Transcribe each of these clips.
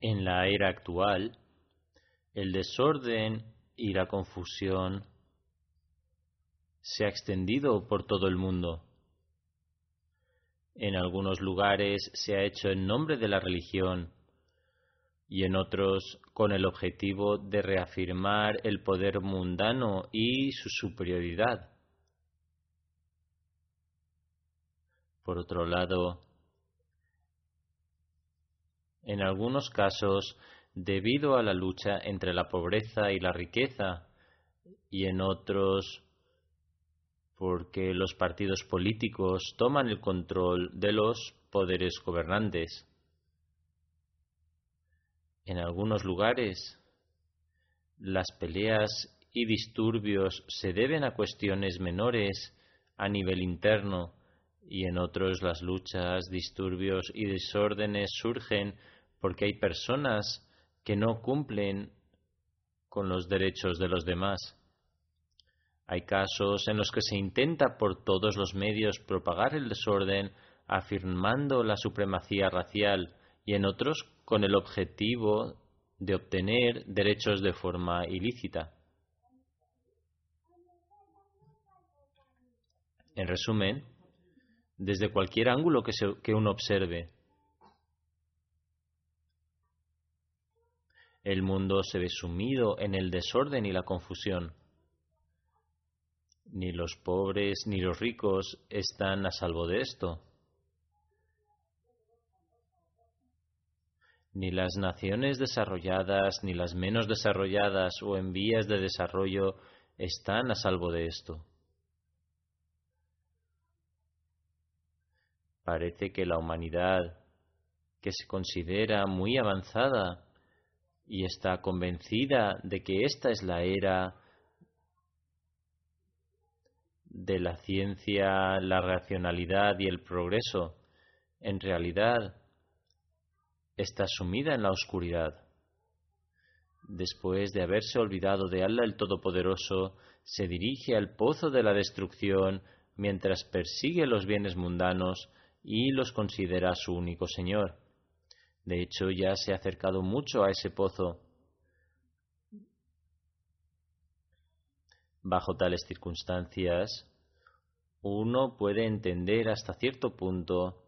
En la era actual, el desorden y la confusión se ha extendido por todo el mundo. En algunos lugares se ha hecho en nombre de la religión y en otros con el objetivo de reafirmar el poder mundano y su superioridad. Por otro lado, en algunos casos, debido a la lucha entre la pobreza y la riqueza, y en otros porque los partidos políticos toman el control de los poderes gobernantes. En algunos lugares, las peleas y disturbios se deben a cuestiones menores a nivel interno y en otros las luchas, disturbios y desórdenes surgen porque hay personas que no cumplen con los derechos de los demás. Hay casos en los que se intenta por todos los medios propagar el desorden afirmando la supremacía racial y en otros con el objetivo de obtener derechos de forma ilícita. En resumen, desde cualquier ángulo que, uno observe, el mundo se ve sumido en el desorden y la confusión. Ni los pobres ni los ricos están a salvo de esto. Ni las naciones desarrolladas ni las menos desarrolladas o en vías de desarrollo están a salvo de esto. Parece que la humanidad, que se considera muy avanzada y está convencida de que esta es la era de la ciencia, la racionalidad y el progreso, en realidad está sumida en la oscuridad. Después de haberse olvidado de Allah el Todopoderoso, se dirige al pozo de la destrucción mientras persigue los bienes mundanos y los considera su único Señor. De hecho, ya se ha acercado mucho a ese pozo. Bajo tales circunstancias, uno puede entender hasta cierto punto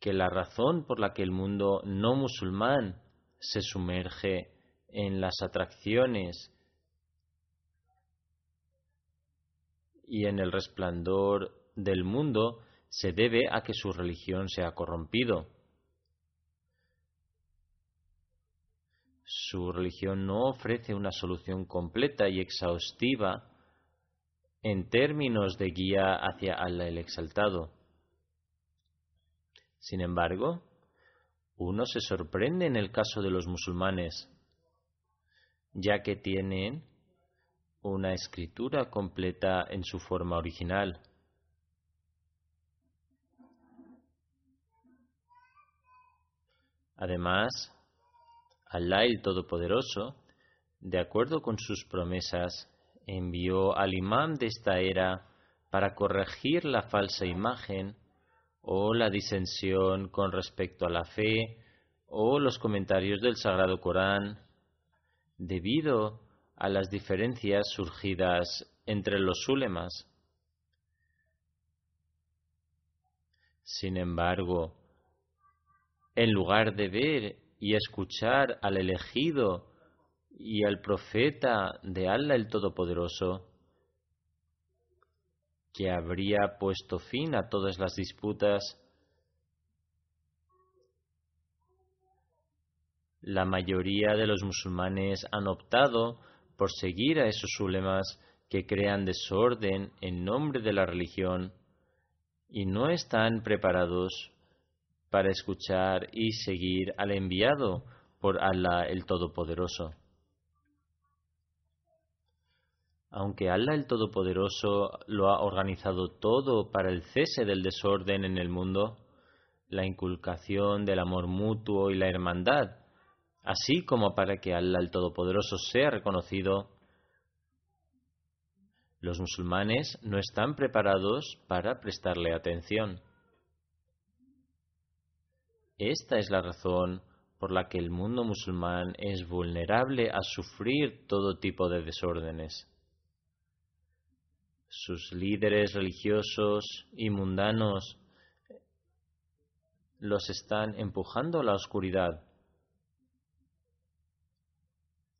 que la razón por la que el mundo no musulmán se sumerge en las atracciones y en el resplandor del mundo se debe a que su religión se ha corrompido. Su religión no ofrece una solución completa y exhaustiva en términos de guía hacia Allah el Exaltado. Sin embargo, uno se sorprende en el caso de los musulmanes, ya que tienen una escritura completa en su forma original. Además, Allah el Todopoderoso, de acuerdo con sus promesas, envió al imán de esta era para corregir la falsa imagen o la disensión con respecto a la fe o los comentarios del Sagrado Corán, debido a las diferencias surgidas entre los ulemas. Sin embargo, en lugar de ver y escuchar al elegido y al profeta de Allah el Todopoderoso, que habría puesto fin a todas las disputas, la mayoría de los musulmanes han optado por seguir a esos ulemas que crean desorden en nombre de la religión y no están preparados para escuchar y seguir al enviado por Allah el Todopoderoso. Aunque Allah el Todopoderoso lo ha organizado todo para el cese del desorden en el mundo, la inculcación del amor mutuo y la hermandad, así como para que Allah el Todopoderoso sea reconocido, los musulmanes no están preparados para prestarle atención. Esta es la razón por la que el mundo musulmán es vulnerable a sufrir todo tipo de desórdenes. Sus líderes religiosos y mundanos los están empujando a la oscuridad.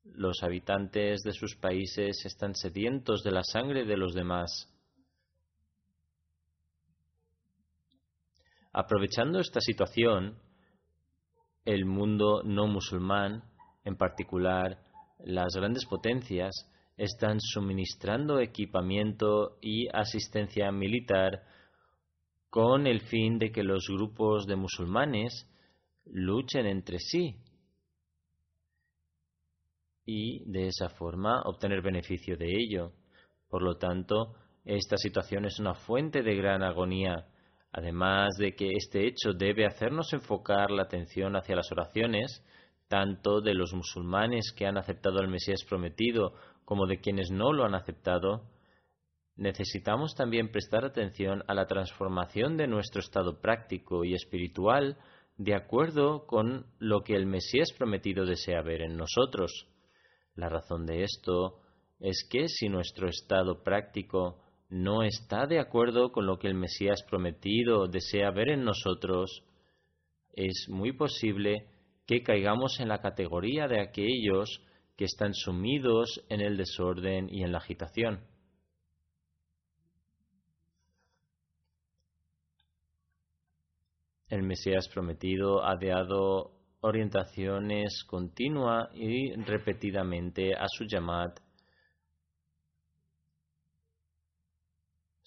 Los habitantes de sus países están sedientos de la sangre de los demás. Aprovechando esta situación, el mundo no musulmán, en particular las grandes potencias, están suministrando equipamiento y asistencia militar con el fin de que los grupos de musulmanes luchen entre sí y de esa forma obtener beneficio de ello. Por lo tanto, esta situación es una fuente de gran agonía Además de que este hecho debe hacernos enfocar la atención hacia las oraciones, tanto de los musulmanes que han aceptado al Mesías prometido como de quienes no lo han aceptado, necesitamos también prestar atención a la transformación de nuestro estado práctico y espiritual de acuerdo con lo que el Mesías prometido desea ver en nosotros. La razón de esto es que si nuestro estado práctico no está de acuerdo con lo que el Mesías prometido desea ver en nosotros, es muy posible que caigamos en la categoría de aquellos que están sumidos en el desorden y en la agitación. El Mesías prometido ha dado orientaciones continua y repetidamente a su llamada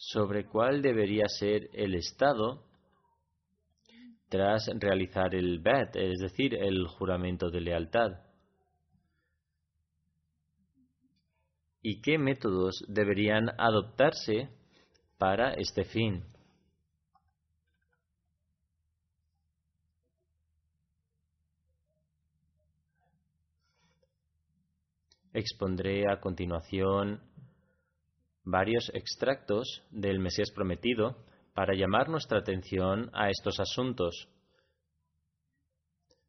sobre cuál debería ser el Estado tras realizar el BET, es decir, el juramento de lealtad. ¿Y qué métodos deberían adoptarse para este fin? Expondré a continuación varios extractos del Mesías prometido para llamar nuestra atención a estos asuntos.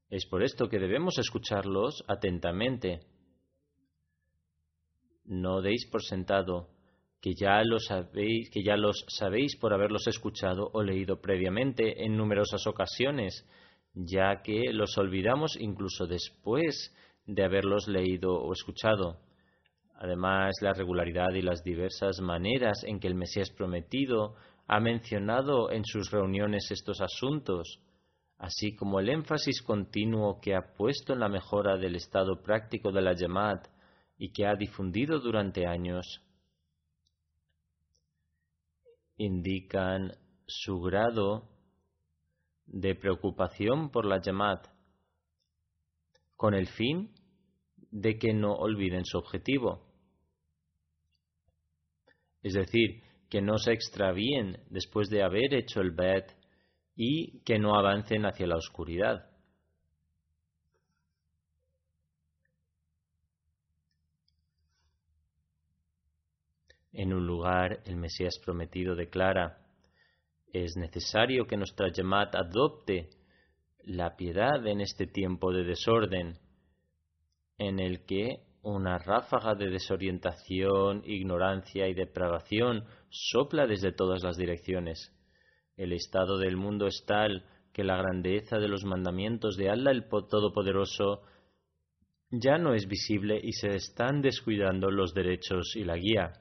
Es por esto que debemos escucharlos atentamente. No deis por sentado que ya, los sabéis, que ya los sabéis por haberlos escuchado o leído previamente en numerosas ocasiones, ya que los olvidamos incluso después de haberlos leído o escuchado. Además, la regularidad y las diversas maneras en que el Mesías prometido ha mencionado en sus reuniones estos asuntos, así como el énfasis continuo que ha puesto en la mejora del estado práctico de la Yamat y que ha difundido durante años, indican su grado de preocupación por la Yamat, con el fin de que no olviden su objetivo. Es decir, que no se extravíen después de haber hecho el bet y que no avancen hacia la oscuridad. En un lugar, el Mesías prometido declara, es necesario que nuestra Yamat adopte la piedad en este tiempo de desorden, en el que una ráfaga de desorientación, ignorancia y depravación sopla desde todas las direcciones. El estado del mundo es tal que la grandeza de los mandamientos de Allah el Todopoderoso ya no es visible y se están descuidando los derechos y la guía.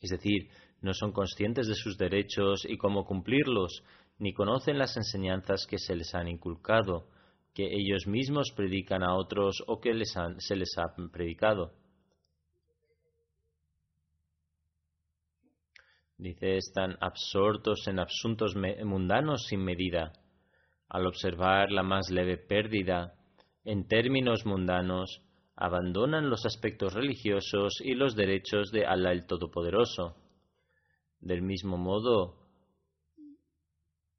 Es decir, no son conscientes de sus derechos y cómo cumplirlos, ni conocen las enseñanzas que se les han inculcado, que ellos mismos predican a otros o que se les han predicado. Dice, están absortos en asuntos mundanos sin medida. Al observar la más leve pérdida, en términos mundanos, abandonan los aspectos religiosos y los derechos de Allah el Todopoderoso. Del mismo modo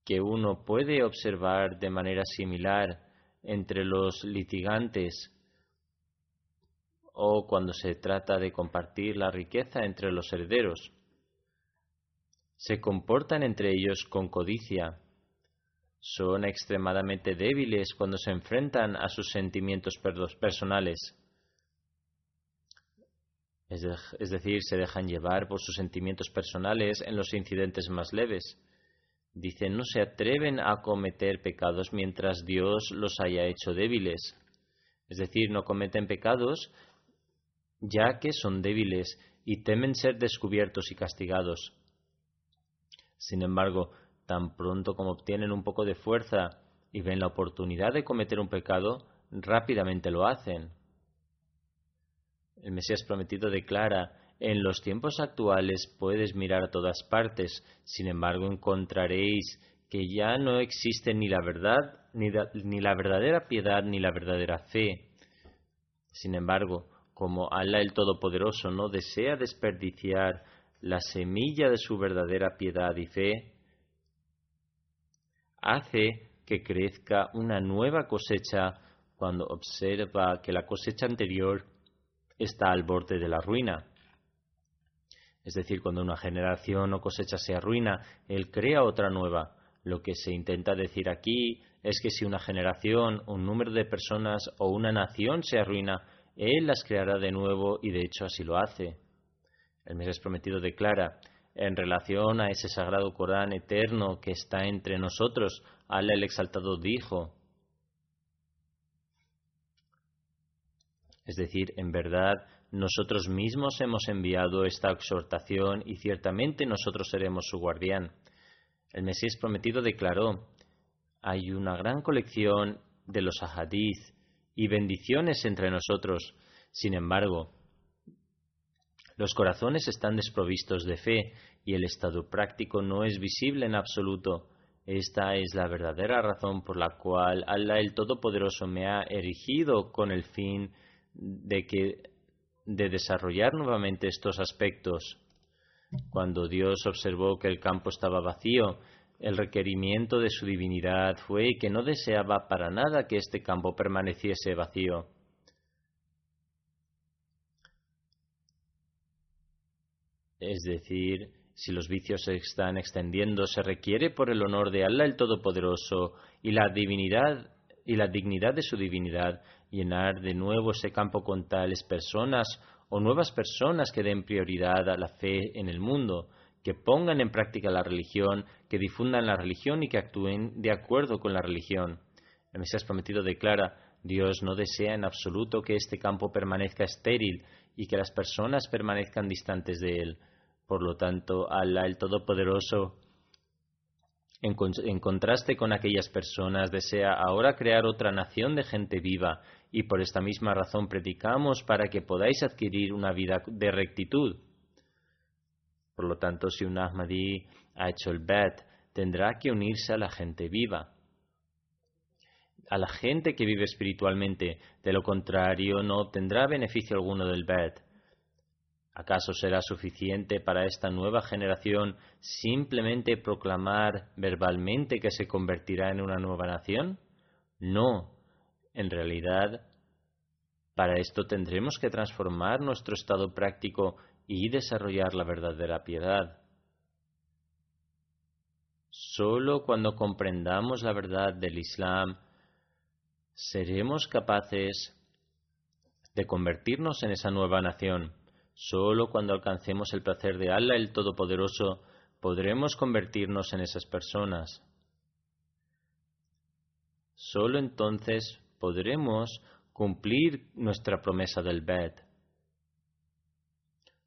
que uno puede observar de manera similar entre los litigantes o cuando se trata de compartir la riqueza entre los herederos. Se comportan entre ellos con codicia. Son extremadamente débiles cuando se enfrentan a sus sentimientos personales. Es, decir, se dejan llevar por sus sentimientos personales en los incidentes más leves Dice, no se atreven a cometer pecados mientras Dios los haya hecho débiles. Es decir, no cometen pecados ya que son débiles y temen ser descubiertos y castigados. Sin embargo, tan pronto como obtienen un poco de fuerza y ven la oportunidad de cometer un pecado, rápidamente lo hacen. El Mesías prometido declara en los tiempos actuales puedes mirar a todas partes, sin embargo encontraréis que ya no existe ni la verdad, ni, la verdadera piedad, ni la verdadera fe. Sin embargo, como Allah el Todopoderoso no desea desperdiciar la semilla de su verdadera piedad y fe, hace que crezca una nueva cosecha cuando observa que la cosecha anterior está al borde de la ruina. Es decir, cuando una generación o cosecha se arruina, Él crea otra nueva. Lo que se intenta decir aquí es que si una generación, un número de personas o una nación se arruina, Él las creará de nuevo y de hecho así lo hace. El Mesías prometido declara, en relación a ese sagrado Corán eterno que está entre nosotros, Allah el Exaltado dijo, es decir, en verdad nosotros mismos hemos enviado esta exhortación y ciertamente nosotros seremos su guardián. El Mesías prometido declaró, hay una gran colección de los ahadith y bendiciones entre nosotros. Sin embargo, los corazones están desprovistos de fe y el estado práctico no es visible en absoluto. Esta es la verdadera razón por la cual Allah el Todopoderoso me ha erigido con el fin de que de desarrollar nuevamente estos aspectos. Cuando Dios observó que el campo estaba vacío, el requerimiento de su divinidad fue que no deseaba para nada que este campo permaneciese vacío. Es decir, si los vicios se están extendiendo, se requiere por el honor de Allah el Todopoderoso y la divinidad y la dignidad de su divinidad llenar de nuevo ese campo con tales personas o nuevas personas que den prioridad a la fe en el mundo, que pongan en práctica la religión, que difundan la religión y que actúen de acuerdo con la religión. El Mesías prometido declara, Dios no desea en absoluto que este campo permanezca estéril y que las personas permanezcan distantes de él. Por lo tanto, Allah el Todopoderoso en, contraste con aquellas personas, desea ahora crear otra nación de gente viva y por esta misma razón predicamos para que podáis adquirir una vida de rectitud. Por lo tanto, si un Ahmadi ha hecho el Bet, tendrá que unirse a la gente viva, a la gente que vive espiritualmente. De lo contrario, no obtendrá beneficio alguno del Bet. ¿Acaso será suficiente para esta nueva generación simplemente proclamar verbalmente que se convertirá en una nueva nación? No. En realidad, para esto tendremos que transformar nuestro estado práctico y desarrollar la verdadera piedad. Solo cuando comprendamos la verdad del Islam seremos capaces de convertirnos en esa nueva nación. Solo cuando alcancemos el placer de Allah el Todopoderoso podremos convertirnos en esas personas. Solo entonces podremos cumplir nuestra promesa del Bet.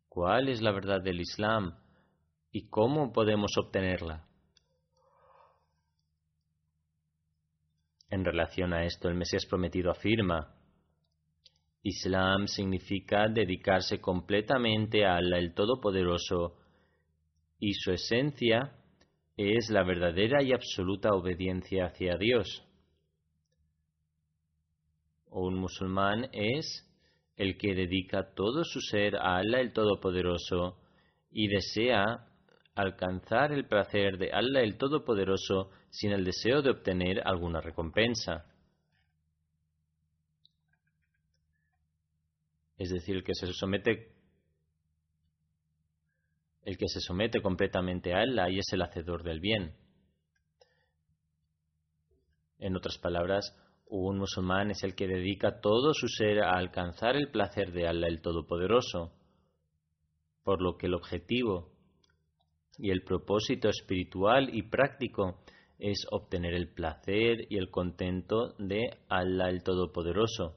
¿Cuál es la verdad del Islam y cómo podemos obtenerla? En relación a esto, el Mesías prometido afirma, Islam significa dedicarse completamente a Allah el Todopoderoso y su esencia es la verdadera y absoluta obediencia hacia Dios. Un musulmán es el que dedica todo su ser a Allah el Todopoderoso y desea alcanzar el placer de Allah el Todopoderoso sin el deseo de obtener alguna recompensa. Es decir, el que se somete el que se somete completamente a Allah y es el hacedor del bien. En otras palabras, un musulmán es el que dedica todo su ser a alcanzar el placer de Allah el Todopoderoso, por lo que el objetivo y el propósito espiritual y práctico es obtener el placer y el contento de Allah el Todopoderoso.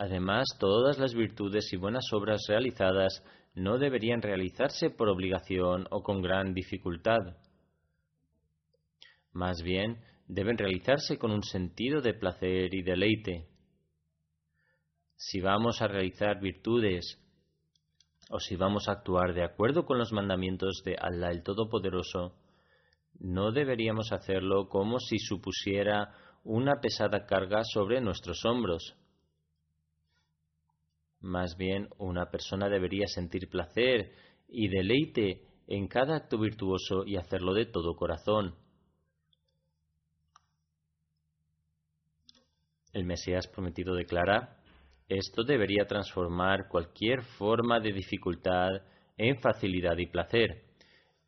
Además, todas las virtudes y buenas obras realizadas no deberían realizarse por obligación o con gran dificultad. Más bien, deben realizarse con un sentido de placer y deleite. Si vamos a realizar virtudes o si vamos a actuar de acuerdo con los mandamientos de Allah el Todopoderoso, no deberíamos hacerlo como si supusiera una pesada carga sobre nuestros hombros. Más bien, una persona debería sentir placer y deleite en cada acto virtuoso y hacerlo de todo corazón. El Mesías prometido declara, esto debería transformar cualquier forma de dificultad en facilidad y placer.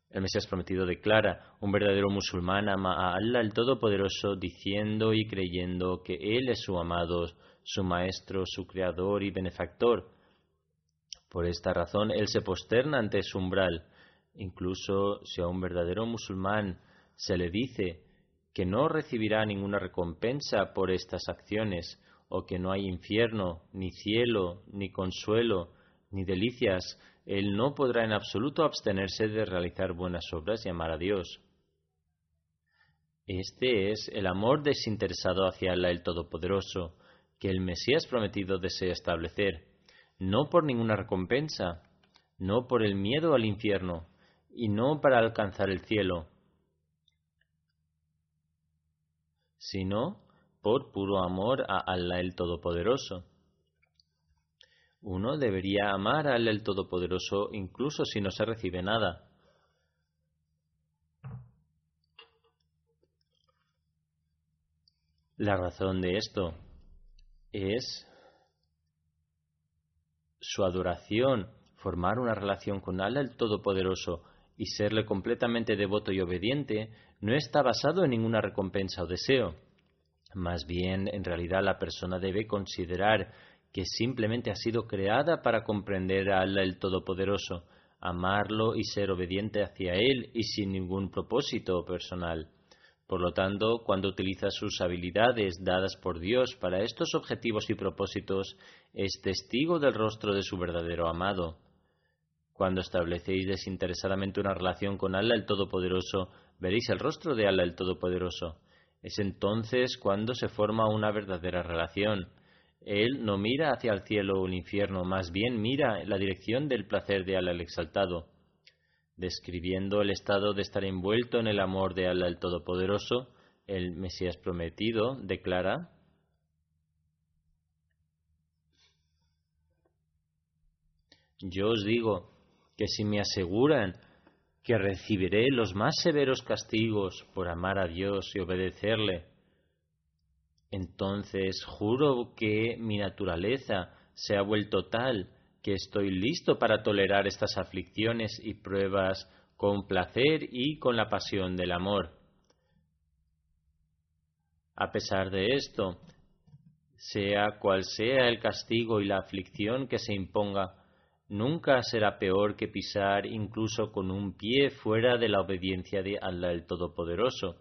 El Mesías prometido declara, un verdadero musulmán ama a Allah el Todopoderoso diciendo y creyendo que Él es su amado, su maestro, su creador y benefactor. Por esta razón, Él se posterna ante su umbral. Incluso si a un verdadero musulmán se le dice que no recibirá ninguna recompensa por estas acciones, o que no hay infierno, ni cielo, ni consuelo, ni delicias, él no podrá en absoluto abstenerse de realizar buenas obras y amar a Dios. Este es el amor desinteresado hacia Allah el Todopoderoso, que el Mesías prometido desea establecer, no por ninguna recompensa, no por el miedo al infierno, y no para alcanzar el cielo, sino por puro amor a Allah el Todopoderoso. Uno debería amar a Allah el Todopoderoso incluso si no se recibe nada. La razón de esto es su adoración, formar una relación con Allah el Todopoderoso y serle completamente devoto y obediente no está basado en ninguna recompensa o deseo. Más bien, en realidad, la persona debe considerar que simplemente ha sido creada para comprender a Allah el Todopoderoso, amarlo y ser obediente hacia Él y sin ningún propósito personal. Por lo tanto, cuando utiliza sus habilidades dadas por Dios para estos objetivos y propósitos, es testigo del rostro de su verdadero amado. Cuando establecéis desinteresadamente una relación con Allah el Todopoderoso, veréis el rostro de Allah el Todopoderoso. Es entonces cuando se forma una verdadera relación. Él no mira hacia el cielo o el infierno, más bien mira en la dirección del placer de Allah el Exaltado. Describiendo el estado de estar envuelto en el amor de Allah el Todopoderoso, el Mesías prometido declara Yo os digo que si me aseguran que recibiré los más severos castigos por amar a Dios y obedecerle, entonces juro que mi naturaleza se ha vuelto tal que estoy listo para tolerar estas aflicciones y pruebas con placer y con la pasión del amor. A pesar de esto, sea cual sea el castigo y la aflicción que se imponga, nunca será peor que pisar incluso con un pie fuera de la obediencia de Allah el Todopoderoso,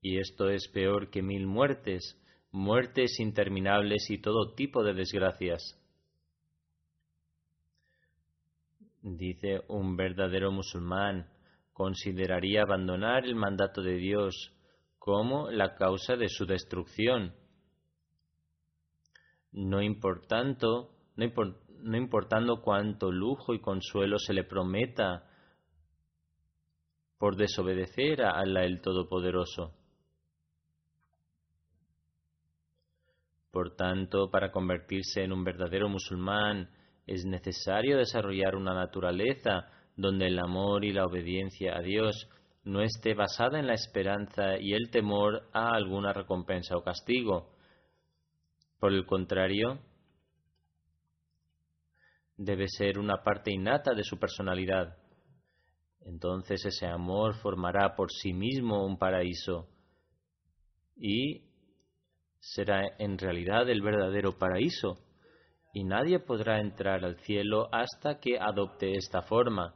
y esto es peor que mil muertes, muertes interminables y todo tipo de desgracias. Dice un verdadero musulmán, consideraría abandonar el mandato de Dios como la causa de su destrucción. No importando, no, importando cuánto lujo y consuelo se le prometa por desobedecer a Allah el Todopoderoso. Por tanto, para convertirse en un verdadero musulmán es necesario desarrollar una naturaleza donde el amor y la obediencia a Dios no esté basada en la esperanza y el temor a alguna recompensa o castigo. Por el contrario, debe ser una parte innata de su personalidad. Entonces ese amor formará por sí mismo un paraíso y será en realidad el verdadero paraíso, y nadie podrá entrar al cielo hasta que adopte esta forma.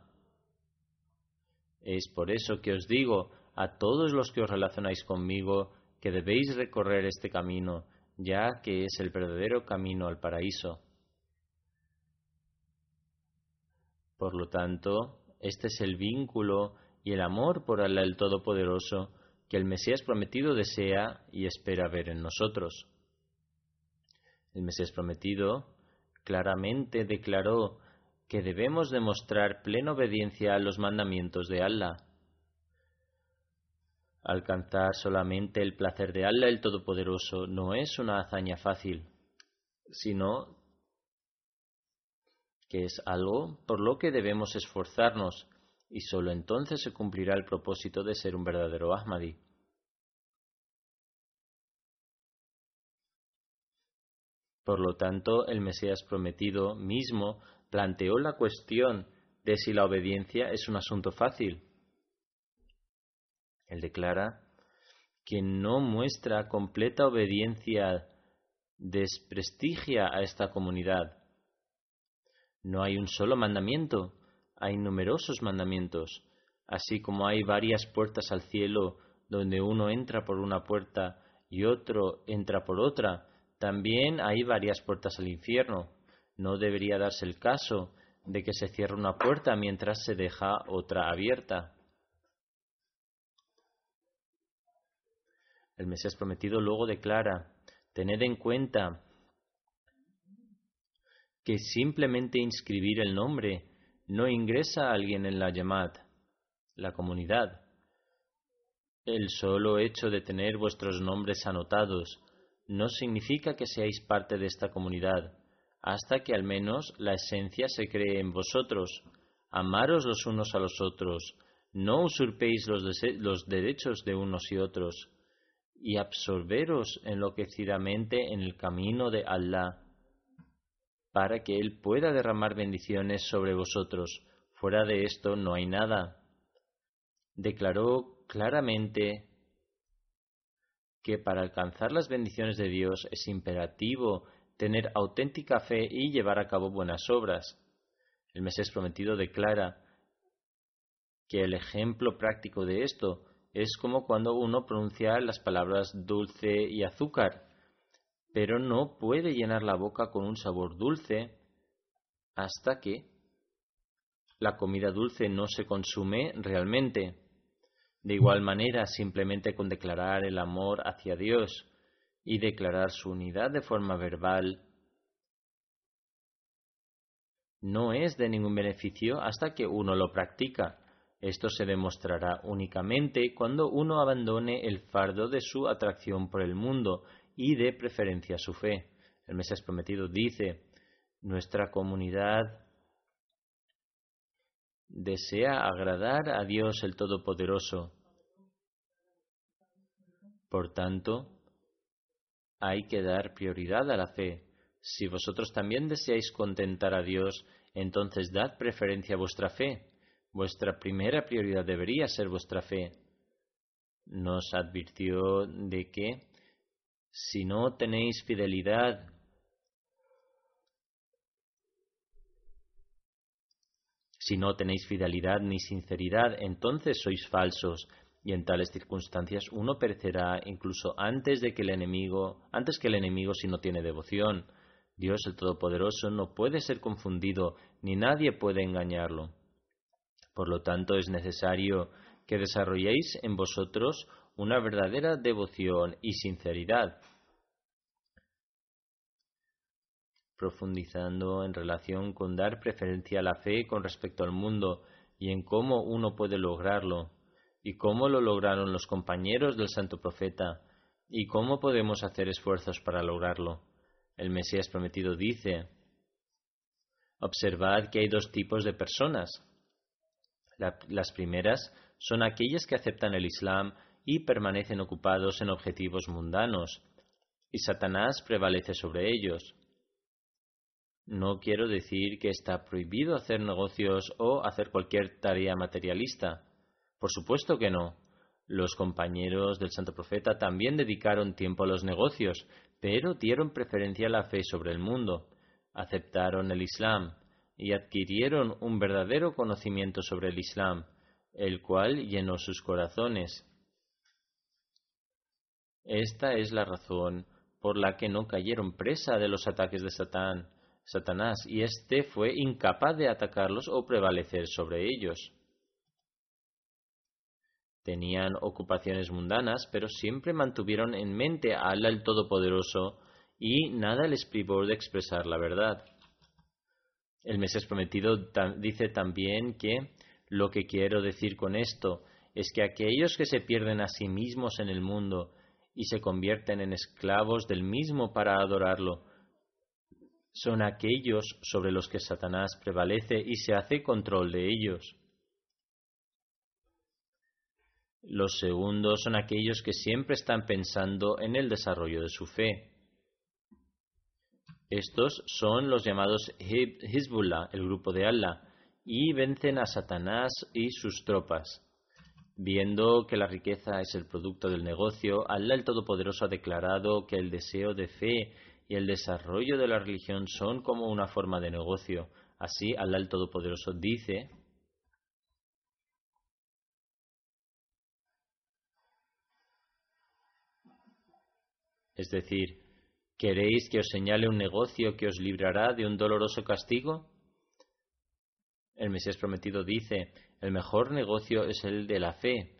Es por eso que os digo a todos los que os relacionáis conmigo que debéis recorrer este camino, ya que es el verdadero camino al paraíso. Por lo tanto, este es el vínculo y el amor por Allah el Todopoderoso que el Mesías prometido desea y espera ver en nosotros. El Mesías prometido claramente declaró que debemos demostrar plena obediencia a los mandamientos de Allah. Alcanzar solamente el placer de Allah el Todopoderoso no es una hazaña fácil, sino que es algo por lo que debemos esforzarnos y sólo entonces se cumplirá el propósito de ser un verdadero Ahmadi. Por lo tanto, el Mesías prometido mismo planteó la cuestión de si la obediencia es un asunto fácil. Él declara que no muestra completa obediencia desprestigia a esta comunidad. No hay un solo mandamiento, hay numerosos mandamientos, así como hay varias puertas al cielo donde uno entra por una puerta y otro entra por otra, también hay varias puertas al infierno. No debería darse el caso de que se cierre una puerta mientras se deja otra abierta. El Mesías prometido luego declara, tened en cuenta que simplemente inscribir el nombre no ingresa a alguien en la Yamat, la comunidad. El solo hecho de tener vuestros nombres anotados no significa que seáis parte de esta comunidad, hasta que al menos la esencia se cree en vosotros. Amaros los unos a los otros, no usurpéis los, los derechos de unos y otros, y absorberos enloquecidamente en el camino de Allah, para que Él pueda derramar bendiciones sobre vosotros. Fuera de esto no hay nada. Declaró claramente que para alcanzar las bendiciones de Dios es imperativo tener auténtica fe y llevar a cabo buenas obras. El Mesías prometido declara que el ejemplo práctico de esto es como cuando uno pronuncia las palabras dulce y azúcar, pero no puede llenar la boca con un sabor dulce hasta que la comida dulce no se consume realmente. De igual manera, simplemente con declarar el amor hacia Dios y declarar su unidad de forma verbal no es de ningún beneficio hasta que uno lo practica. Esto se demostrará únicamente cuando uno abandone el fardo de su atracción por el mundo y dé preferencia su fe. El Mesías prometido dice, nuestra comunidad desea agradar a Dios el Todopoderoso. Por tanto, hay que dar prioridad a la fe. Si vosotros también deseáis contentar a Dios, entonces dad preferencia a vuestra fe. Vuestra primera prioridad debería ser vuestra fe. Nos advirtió de que si no tenéis fidelidad Si no tenéis fidelidad ni sinceridad, entonces sois falsos, y en tales circunstancias uno perecerá incluso antes de que el enemigo, antes que el enemigo si no tiene devoción. Dios el Todopoderoso no puede ser confundido, ni nadie puede engañarlo. Por lo tanto, es necesario que desarrolléis en vosotros una verdadera devoción y sinceridad. profundizando en relación con dar preferencia a la fe con respecto al mundo y en cómo uno puede lograrlo, y cómo lo lograron los compañeros del santo profeta, y cómo podemos hacer esfuerzos para lograrlo. El Mesías prometido dice, Observad que hay dos tipos de personas. las primeras son aquellas que aceptan el Islam y permanecen ocupados en objetivos mundanos, y Satanás prevalece sobre ellos. No quiero decir que está prohibido hacer negocios o hacer cualquier tarea materialista. Por supuesto que no. Los compañeros del Santo Profeta también dedicaron tiempo a los negocios, pero dieron preferencia a la fe sobre el mundo, aceptaron el Islam y adquirieron un verdadero conocimiento sobre el Islam, el cual llenó sus corazones. Esta es la razón por la que no cayeron presa de los ataques de Satán Satanás, y éste fue incapaz de atacarlos o prevalecer sobre ellos. Tenían ocupaciones mundanas, pero siempre mantuvieron en mente a Allah el Todopoderoso y nada les privó de expresar la verdad. El Mesías prometido dice también que lo que quiero decir con esto es que aquellos que se pierden a sí mismos en el mundo y se convierten en esclavos del mismo para adorarlo, son aquellos sobre los que Satanás prevalece y se hace control de ellos. Los segundos son aquellos que siempre están pensando en el desarrollo de su fe. Estos son los llamados Hezbollah, el grupo de Allah, y vencen a Satanás y sus tropas. Viendo que la riqueza es el producto del negocio, Allah el Todopoderoso ha declarado que el deseo de fe y el desarrollo de la religión son como una forma de negocio. Así, Allah el Todopoderoso dice, es decir, ¿queréis que os señale un negocio que os librará de un doloroso castigo? El Mesías prometido dice, el mejor negocio es el de la fe,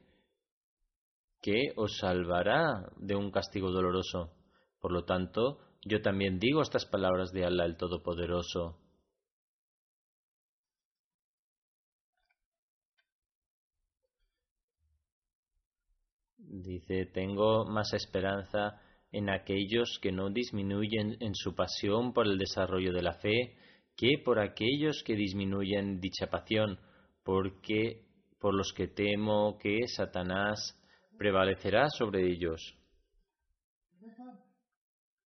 que os salvará de un castigo doloroso. Por lo tanto, yo también digo estas palabras de Allah el Todopoderoso. Dice, tengo más esperanza en aquellos que no disminuyen en su pasión por el desarrollo de la fe que por aquellos que disminuyen dicha pasión, porque por los que temo que Satanás prevalecerá sobre ellos.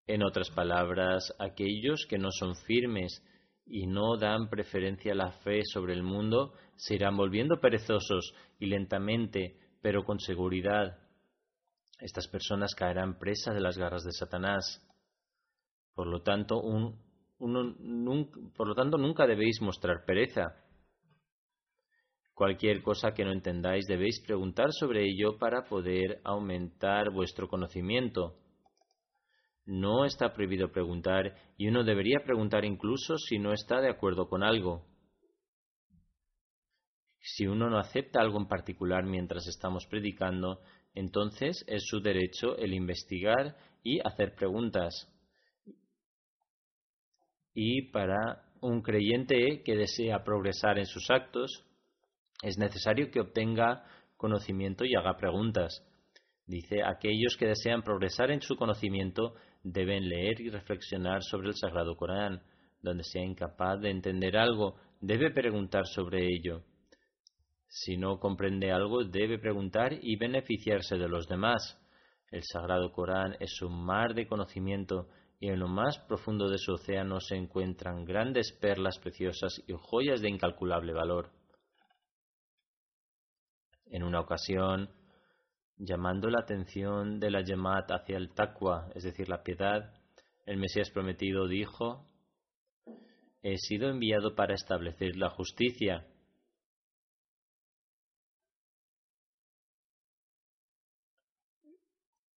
En otras palabras, aquellos que no son firmes y no dan preferencia a la fe sobre el mundo se irán volviendo perezosos y lentamente, pero con seguridad. Estas personas caerán presas de las garras de Satanás. Por lo tanto, por lo tanto, nunca debéis mostrar pereza. Cualquier cosa que no entendáis debéis preguntar sobre ello para poder aumentar vuestro conocimiento. No está prohibido preguntar y uno debería preguntar incluso si no está de acuerdo con algo. Si uno no acepta algo en particular mientras estamos predicando, entonces es su derecho el investigar y hacer preguntas. Y para un creyente que desea progresar en sus actos, es necesario que obtenga conocimiento y haga preguntas. Dice, aquellos que desean progresar en su conocimiento deben leer y reflexionar sobre el Sagrado Corán. Donde sea incapaz de entender algo, debe preguntar sobre ello. Si no comprende algo, debe preguntar y beneficiarse de los demás. El Sagrado Corán es un mar de conocimiento y en lo más profundo de su océano se encuentran grandes perlas preciosas y joyas de incalculable valor. En una ocasión, llamando la atención de la Yemat hacia el Taqwa, es decir, la piedad, el Mesías prometido dijo, He sido enviado para establecer la justicia.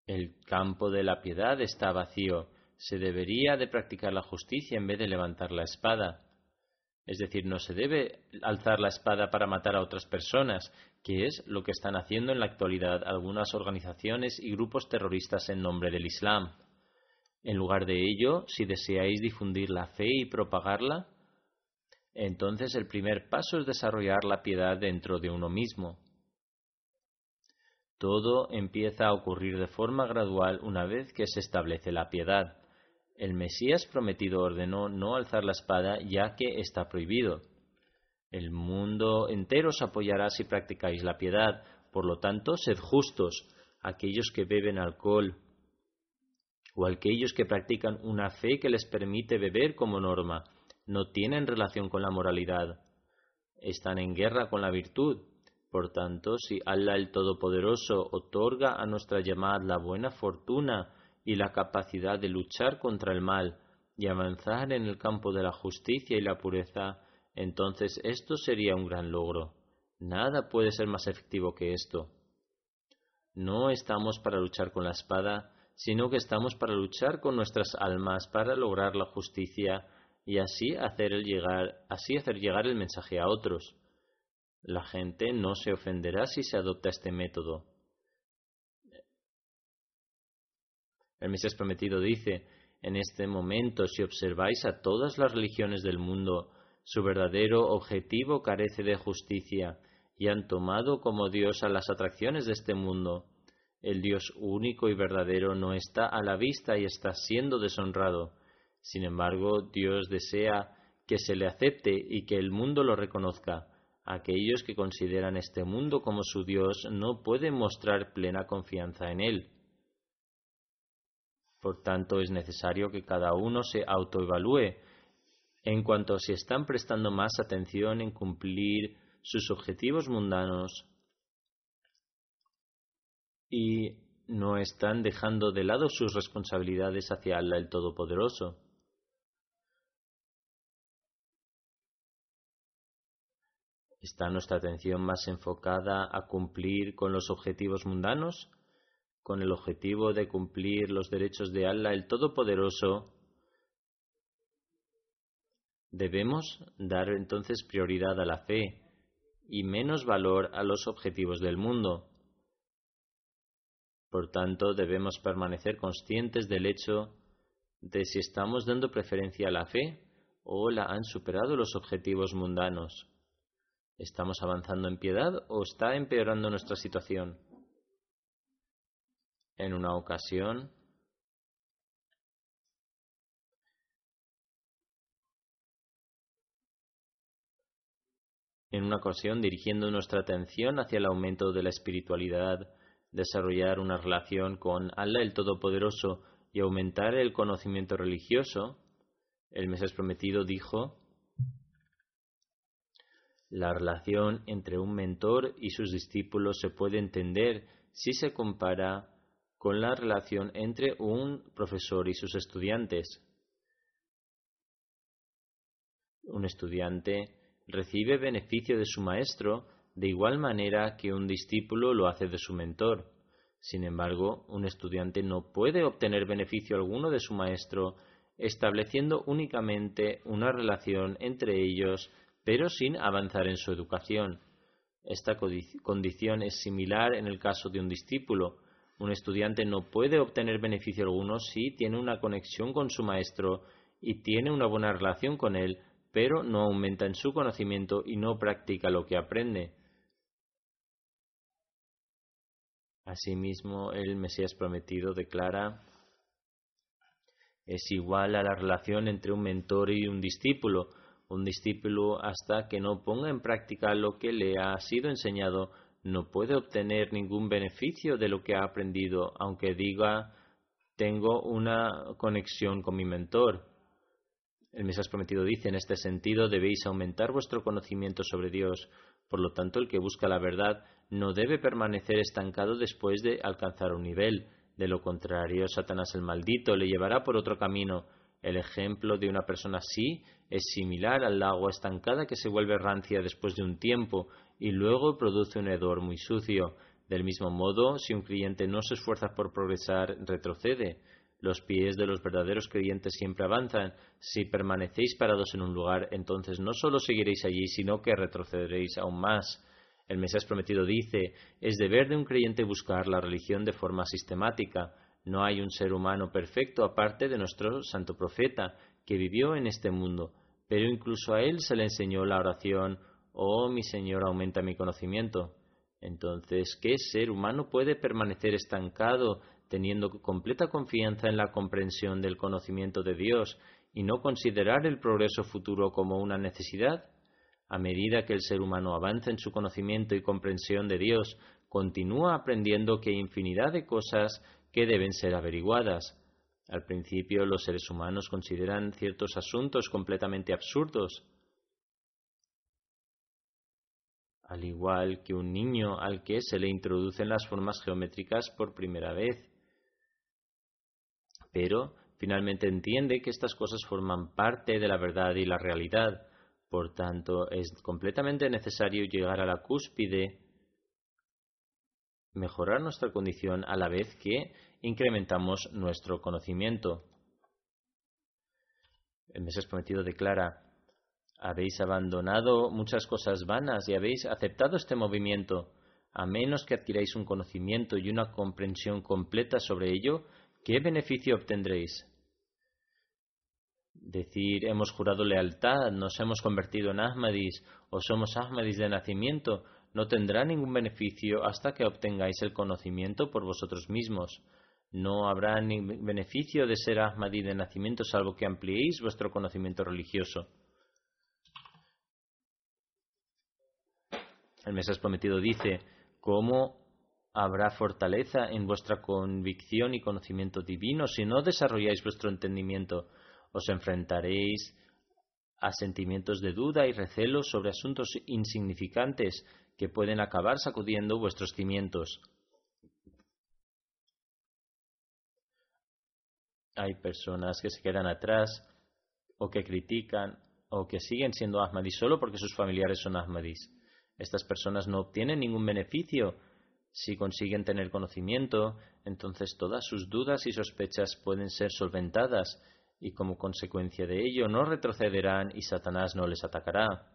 El campo de la piedad está vacío. Se debería de practicar la justicia en vez de levantar la espada. Es decir, no se debe alzar la espada para matar a otras personas, que es lo que están haciendo en la actualidad algunas organizaciones y grupos terroristas en nombre del Islam. En lugar de ello, si deseáis difundir la fe y propagarla, entonces el primer paso es desarrollar la piedad dentro de uno mismo. Todo empieza a ocurrir de forma gradual una vez que se establece la piedad. El Mesías prometido ordenó no alzar la espada ya que está prohibido. El mundo entero os apoyará si practicáis la piedad. Por lo tanto, sed justos. Aquellos que beben alcohol o aquellos que practican una fe que les permite beber como norma, no tienen relación con la moralidad. Están en guerra con la virtud. Por tanto, si Allah el Todopoderoso otorga a nuestra llamada la buena fortuna y la capacidad de luchar contra el mal y avanzar en el campo de la justicia y la pureza, entonces esto sería un gran logro. Nada puede ser más efectivo que esto. No estamos para luchar con la espada, sino que estamos para luchar con nuestras almas para lograr la justicia y así hacer, llegar, así hacer llegar el mensaje a otros. La gente no se ofenderá si se adopta este método. El Mesías prometido dice, en este momento, si observáis a todas las religiones del mundo, su verdadero objetivo carece de justicia y han tomado como Dios a las atracciones de este mundo. El Dios único y verdadero no está a la vista y está siendo deshonrado. Sin embargo, Dios desea que se le acepte y que el mundo lo reconozca. Aquellos que consideran este mundo como su Dios no pueden mostrar plena confianza en él. Por tanto, es necesario que cada uno se autoevalúe en cuanto si están prestando más atención en cumplir sus objetivos mundanos y no están dejando de lado sus responsabilidades hacia Allah el Todopoderoso. ¿Está nuestra atención más enfocada a cumplir con los objetivos mundanos? Con el objetivo de cumplir los derechos de Allah el Todopoderoso, debemos dar entonces prioridad a la fe y menos valor a los objetivos del mundo. Por tanto, debemos permanecer conscientes del hecho de si estamos dando preferencia a la fe o la han superado los objetivos mundanos. ¿Estamos avanzando en piedad o está empeorando nuestra situación? En una ocasión, en una ocasión dirigiendo nuestra atención hacia el aumento de la espiritualidad, desarrollar una relación con Allah el Todopoderoso y aumentar el conocimiento religioso, el Mesías prometido dijo, la relación entre un mentor y sus discípulos se puede entender si se compara con la relación entre un profesor y sus estudiantes. Un estudiante recibe beneficio de su maestro de igual manera que un discípulo lo hace de su mentor. Sin embargo, un estudiante no puede obtener beneficio alguno de su maestro estableciendo únicamente una relación entre ellos pero sin avanzar en su educación. Esta condición es similar en el caso de un discípulo. Un estudiante no puede obtener beneficio alguno si tiene una conexión con su maestro y tiene una buena relación con él, pero no aumenta en su conocimiento y no practica lo que aprende. Asimismo, el Mesías prometido declara es igual a la relación entre un mentor y un discípulo. Un discípulo hasta que no ponga en práctica lo que le ha sido enseñado no puede obtener ningún beneficio de lo que ha aprendido, aunque diga tengo una conexión con mi mentor. El Mesías prometido dice, en este sentido debéis aumentar vuestro conocimiento sobre Dios. Por lo tanto, el que busca la verdad no debe permanecer estancado después de alcanzar un nivel. De lo contrario, Satanás el maldito le llevará por otro camino. El ejemplo de una persona así es similar al agua estancada que se vuelve rancia después de un tiempo y luego produce un hedor muy sucio. Del mismo modo, si un creyente no se esfuerza por progresar, retrocede. Los pies de los verdaderos creyentes siempre avanzan. Si permanecéis parados en un lugar, entonces no solo seguiréis allí, sino que retrocederéis aún más. El Mesías prometido dice, es deber de un creyente buscar la religión de forma sistemática. No hay un ser humano perfecto aparte de nuestro santo profeta, que vivió en este mundo, pero incluso a él se le enseñó la oración, oh mi Señor, aumenta mi conocimiento. Entonces, ¿qué ser humano puede permanecer estancado teniendo completa confianza en la comprensión del conocimiento de Dios y no considerar el progreso futuro como una necesidad? A medida que el ser humano avanza en su conocimiento y comprensión de Dios, continúa aprendiendo que infinidad de cosas que deben ser averiguadas. Al principio los seres humanos consideran ciertos asuntos completamente absurdos, al igual que un niño al que se le introducen las formas geométricas por primera vez pero finalmente entiende que estas cosas forman parte de la verdad y la realidad. Por tanto, es completamente necesario llegar a la cúspide, mejorar nuestra condición a la vez que incrementamos nuestro conocimiento. El Mesías prometido declara, habéis abandonado muchas cosas vanas y habéis aceptado este movimiento. A menos que adquiráis un conocimiento y una comprensión completa sobre ello, ¿qué beneficio obtendréis? Decir hemos jurado lealtad, nos hemos convertido en Ahmadis o somos Ahmadis de nacimiento no tendrá ningún beneficio hasta que obtengáis el conocimiento por vosotros mismos. No habrá ningún beneficio de ser Ahmadi de nacimiento salvo que ampliéis vuestro conocimiento religioso. El Mesías prometido dice, ¿cómo habrá fortaleza en vuestra convicción y conocimiento divino si no desarrolláis vuestro entendimiento. Os enfrentaréis a sentimientos de duda y recelo sobre asuntos insignificantes que pueden acabar sacudiendo vuestros cimientos. Hay personas que se quedan atrás o que critican o que siguen siendo Ahmadis solo porque sus familiares son Ahmadis. Estas personas no obtienen ningún beneficio si consiguen tener conocimiento, entonces todas sus dudas y sospechas pueden ser solventadas y como consecuencia de ello no retrocederán y Satanás no les atacará.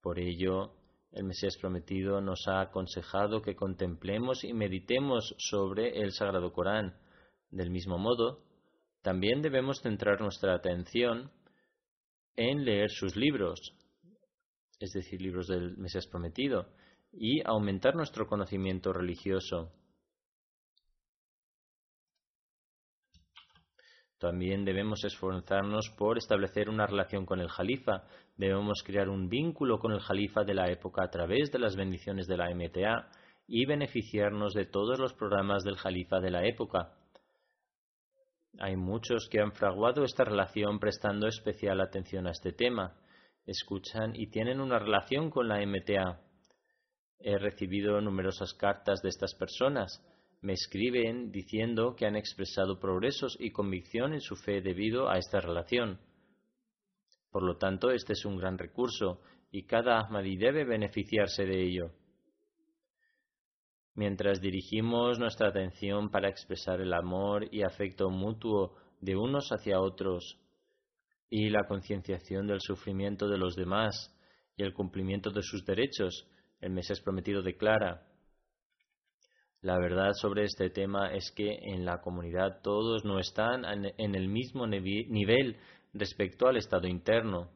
Por ello, el Mesías prometido nos ha aconsejado que contemplemos y meditemos sobre el Sagrado Corán. Del mismo modo, también debemos centrar nuestra atención en leer sus libros, es decir, libros del Mesías prometido, y aumentar nuestro conocimiento religioso. También debemos esforzarnos por establecer una relación con el Jalifa. Debemos crear un vínculo con el Jalifa de la época a través de las bendiciones de la MTA y beneficiarnos de todos los programas del Jalifa de la época. Hay muchos que han fraguado esta relación prestando especial atención a este tema. Escuchan y tienen una relación con la MTA. He recibido numerosas cartas de estas personas. Me escriben diciendo que han expresado progresos y convicción en su fe debido a esta relación. Por lo tanto, este es un gran recurso y cada Ahmadi debe beneficiarse de ello. Mientras dirigimos nuestra atención para expresar el amor y afecto mutuo de unos hacia otros y la concienciación del sufrimiento de los demás y el cumplimiento de sus derechos, el Mesías prometido declara, la verdad sobre este tema es que en la comunidad todos no están en el mismo nivel respecto al estado interno.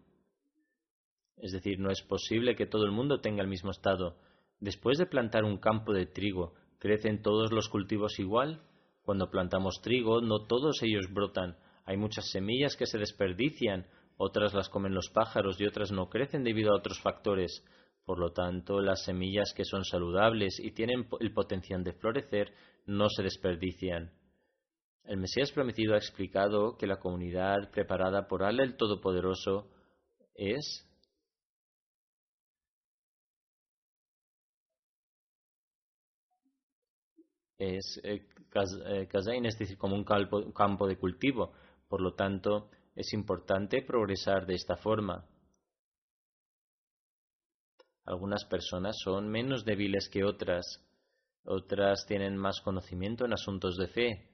Es decir, no es posible que todo el mundo tenga el mismo estado. Después de plantar un campo de trigo, ¿crecen todos los cultivos igual? Cuando plantamos trigo, no todos ellos brotan. Hay muchas semillas que se desperdician, otras las comen los pájaros y otras no crecen debido a otros factores. Por lo tanto, las semillas que son saludables y tienen el potencial de florecer no se desperdician. El Mesías prometido ha explicado que la comunidad preparada por Allah el Todopoderoso es es eh, eh, es decir, como un campo de cultivo. Por lo tanto, es importante progresar de esta forma. Algunas personas son menos débiles que otras, otras tienen más conocimiento en asuntos de fe,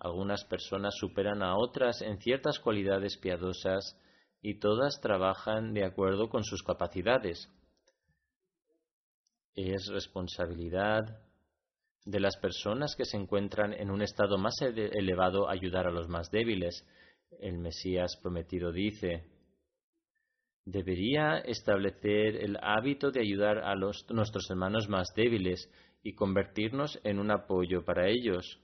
algunas personas superan a otras en ciertas cualidades piadosas y todas trabajan de acuerdo con sus capacidades. Es responsabilidad de las personas que se encuentran en un estado más elevado ayudar a los más débiles. El Mesías prometido dice, debería establecer el hábito de ayudar a los, nuestros hermanos más débiles y convertirnos en un apoyo para ellos.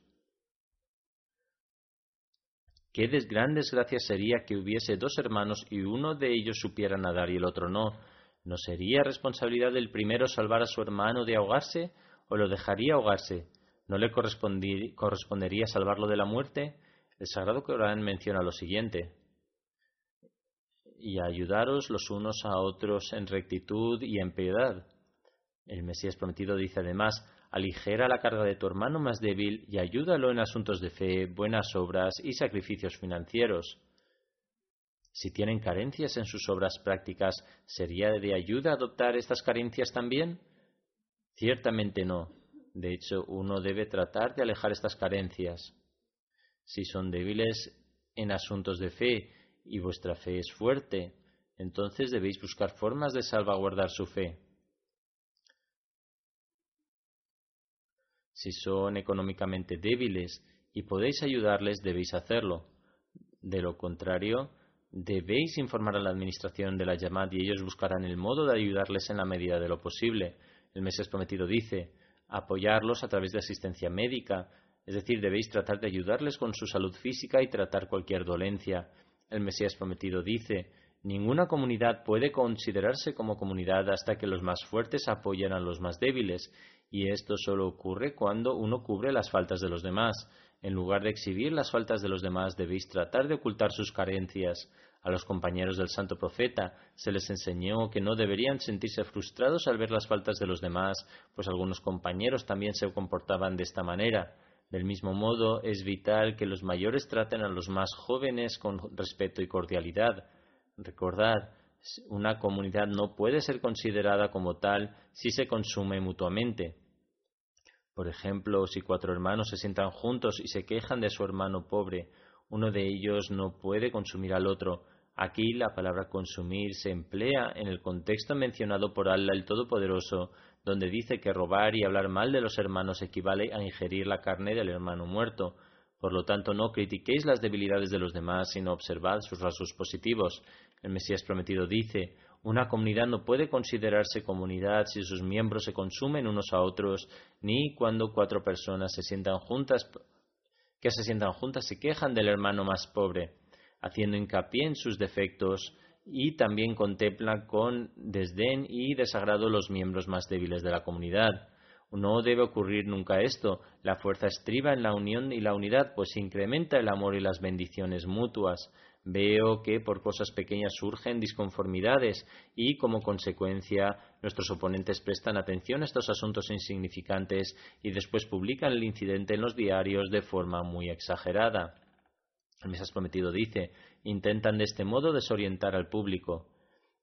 Qué gran desgracia sería que hubiese dos hermanos y uno de ellos supiera nadar y el otro no. ¿No sería responsabilidad del primero salvar a su hermano de ahogarse o lo dejaría ahogarse? ¿No le correspondería salvarlo de la muerte? El Sagrado Corán menciona lo siguiente. Y ayudaros los unos a otros en rectitud y en piedad. El Mesías prometido dice además, aligera la carga de tu hermano más débil y ayúdalo en asuntos de fe, buenas obras y sacrificios financieros. Si tienen carencias en sus obras prácticas, ¿sería de ayuda adoptar estas carencias también? Ciertamente no. De hecho, uno debe tratar de alejar estas carencias. Si son débiles en asuntos de fe y vuestra fe es fuerte, entonces debéis buscar formas de salvaguardar su fe. Si son económicamente débiles y podéis ayudarles, debéis hacerlo. De lo contrario, debéis informar a la administración de la llamada y ellos buscarán el modo de ayudarles en la medida de lo posible. El Mesías prometido dice, apoyarlos a través de asistencia médica, es decir, debéis tratar de ayudarles con su salud física y tratar cualquier dolencia. El Mesías prometido dice, ninguna comunidad puede considerarse como comunidad hasta que los más fuertes apoyen a los más débiles, y esto solo ocurre cuando uno cubre las faltas de los demás. En lugar de exhibir las faltas de los demás, debéis tratar de ocultar sus carencias. A los compañeros del santo profeta se les enseñó que no deberían sentirse frustrados al ver las faltas de los demás, pues algunos compañeros también se comportaban de esta manera. Del mismo modo, es vital que los mayores traten a los más jóvenes con respeto y cordialidad. Recordad, una comunidad no puede ser considerada como tal si se consume mutuamente. Por ejemplo, si cuatro hermanos se sientan juntos y se quejan de su hermano pobre, uno de ellos no puede consumir al otro. Aquí la palabra consumir se emplea en el contexto mencionado por Allah el Todopoderoso, donde dice que robar y hablar mal de los hermanos equivale a ingerir la carne del hermano muerto. Por lo tanto, no critiquéis las debilidades de los demás, sino observad sus rasgos positivos. El Mesías prometido dice, una comunidad no puede considerarse comunidad si sus miembros se consumen unos a otros, ni cuando cuatro personas se sientan juntas que se sientan juntas se quejan del hermano más pobre, haciendo hincapié en sus defectos y también contemplan con desdén y desagrado los miembros más débiles de la comunidad. No debe ocurrir nunca esto. La fuerza estriba en la unión y la unidad, pues incrementa el amor y las bendiciones mutuas. Veo que por cosas pequeñas surgen disconformidades y, como consecuencia, nuestros oponentes prestan atención a estos asuntos insignificantes y después publican el incidente en los diarios de forma muy exagerada. El Mesías prometido dice, intentan de este modo desorientar al público.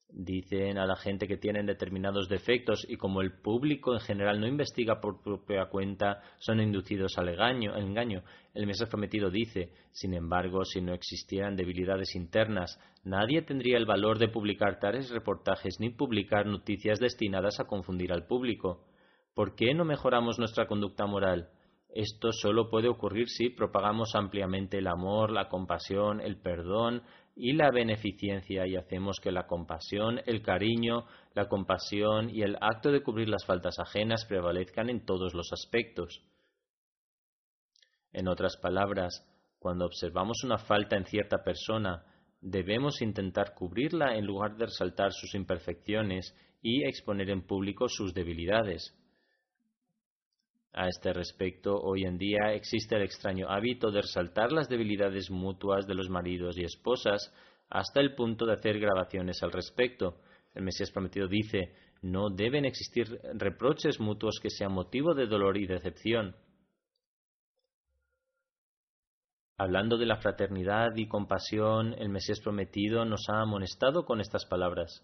Dicen a la gente que tienen determinados defectos y como el público en general no investiga por propia cuenta, son inducidos al engaño. El Mesías prometido dice, sin embargo, si no existieran debilidades internas, nadie tendría el valor de publicar tales reportajes ni publicar noticias destinadas a confundir al público. ¿Por qué no mejoramos nuestra conducta moral? Esto solo puede ocurrir si propagamos ampliamente el amor, la compasión, el perdón, y la beneficencia y hacemos que la compasión, el cariño, la compasión y el acto de cubrir las faltas ajenas prevalezcan en todos los aspectos. En otras palabras, cuando observamos una falta en cierta persona, debemos intentar cubrirla en lugar de resaltar sus imperfecciones y exponer en público sus debilidades. A este respecto, hoy en día existe el extraño hábito de resaltar las debilidades mutuas de los maridos y esposas hasta el punto de hacer grabaciones al respecto. El Mesías prometido dice, no deben existir reproches mutuos que sean motivo de dolor y decepción. Hablando de la fraternidad y compasión, el Mesías prometido nos ha amonestado con estas palabras.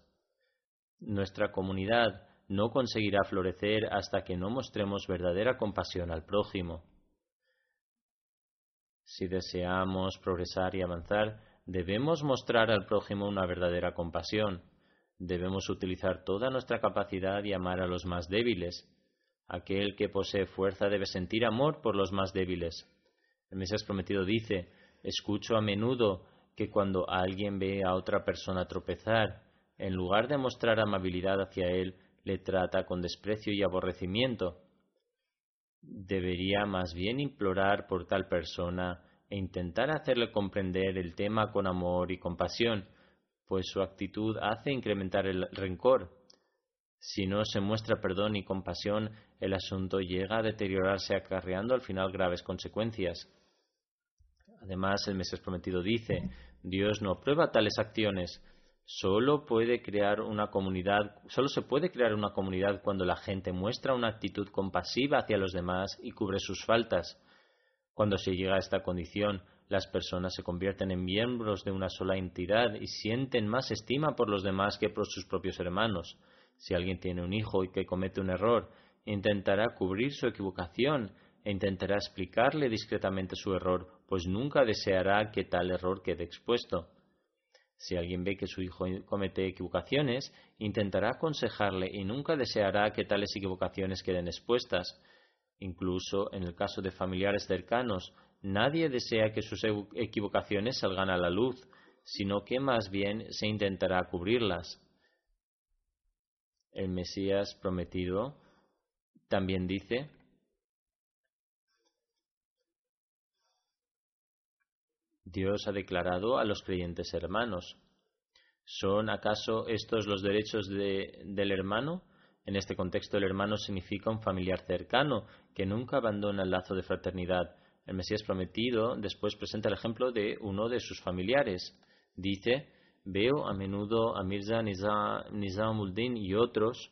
Nuestra comunidad no conseguirá florecer hasta que no mostremos verdadera compasión al prójimo. Si deseamos progresar y avanzar, debemos mostrar al prójimo una verdadera compasión. Debemos utilizar toda nuestra capacidad y amar a los más débiles. Aquel que posee fuerza debe sentir amor por los más débiles. El Mesías prometido dice, escucho a menudo que cuando alguien ve a otra persona tropezar, en lugar de mostrar amabilidad hacia él, le trata con desprecio y aborrecimiento. Debería más bien implorar por tal persona e intentar hacerle comprender el tema con amor y compasión, pues su actitud hace incrementar el rencor. Si no se muestra perdón y compasión, el asunto llega a deteriorarse acarreando al final graves consecuencias. Además, el Mesías prometido dice, Dios no aprueba tales acciones. Solo puede crear una comunidad, solo se puede crear una comunidad cuando la gente muestra una actitud compasiva hacia los demás y cubre sus faltas. Cuando se llega a esta condición, las personas se convierten en miembros de una sola entidad y sienten más estima por los demás que por sus propios hermanos. Si alguien tiene un hijo y que comete un error, intentará cubrir su equivocación e intentará explicarle discretamente su error, pues nunca deseará que tal error quede expuesto. Si alguien ve que su hijo comete equivocaciones, intentará aconsejarle y nunca deseará que tales equivocaciones queden expuestas. Incluso en el caso de familiares cercanos, nadie desea que sus equivocaciones salgan a la luz, sino que más bien se intentará cubrirlas. El Mesías prometido también dice Dios ha declarado a los creyentes hermanos. ¿Son acaso estos los derechos del hermano? En este contexto el hermano significa un familiar cercano que nunca abandona el lazo de fraternidad. El Mesías prometido después presenta el ejemplo de uno de sus familiares. Dice, veo a menudo a Mirza Nizamuddin y otros.